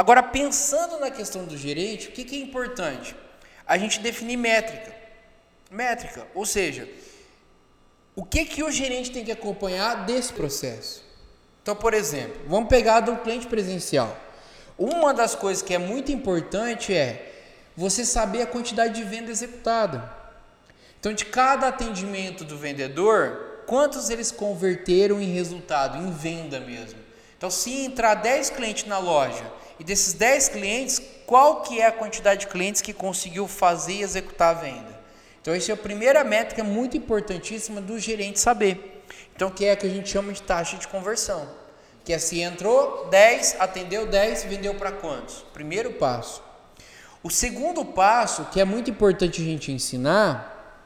Agora, pensando na questão do gerente, o que, que é importante? A gente definir métrica. Métrica, ou seja, o que, que o gerente tem que acompanhar desse processo? Então, por exemplo, vamos pegar do cliente presencial. Uma das coisas que é muito importante é você saber a quantidade de venda executada. Então, de cada atendimento do vendedor, quantos eles converteram em resultado, em venda mesmo. Então, se entrar 10 clientes na loja e desses 10 clientes, qual que é a quantidade de clientes que conseguiu fazer e executar a venda? Então, essa é a primeira métrica muito importantíssima do gerente saber. Então, que é a que a gente chama de taxa de conversão. Que é se entrou 10, atendeu 10, vendeu para quantos? Primeiro passo. O segundo passo, que é muito importante a gente ensinar,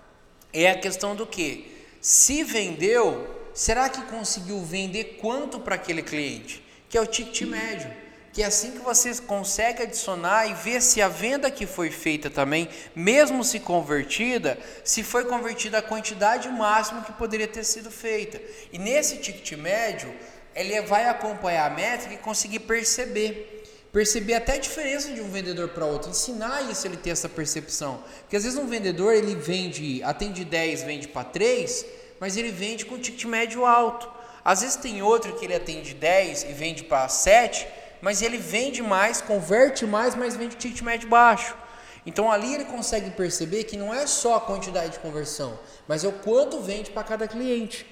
é a questão do que? Se vendeu, será que conseguiu vender quanto para aquele cliente? Que é o ticket médio que é assim que você consegue adicionar e ver se a venda que foi feita também, mesmo se convertida, se foi convertida a quantidade máxima que poderia ter sido feita. E nesse ticket médio, ele vai acompanhar a métrica e conseguir perceber. Perceber até a diferença de um vendedor para outro, ensinar isso ele ter essa percepção. Porque às vezes um vendedor ele vende, atende 10, vende para 3, mas ele vende com ticket médio alto. Às vezes tem outro que ele atende 10 e vende para 7, mas ele vende mais, converte mais, mas vende ticket médio baixo. Então ali ele consegue perceber que não é só a quantidade de conversão, mas é o quanto vende para cada cliente.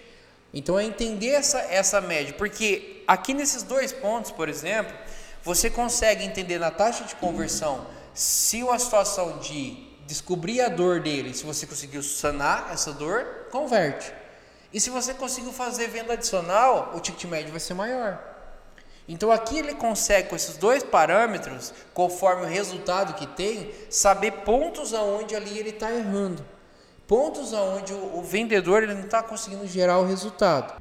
Então é entender essa, essa média, porque aqui nesses dois pontos, por exemplo, você consegue entender na taxa de conversão se a situação de descobrir a dor dele, se você conseguiu sanar essa dor, converte. E se você conseguiu fazer venda adicional, o ticket médio vai ser maior. Então aqui ele consegue com esses dois parâmetros, conforme o resultado que tem, saber pontos aonde ali ele está errando, pontos aonde o, o vendedor ele não está conseguindo gerar o resultado.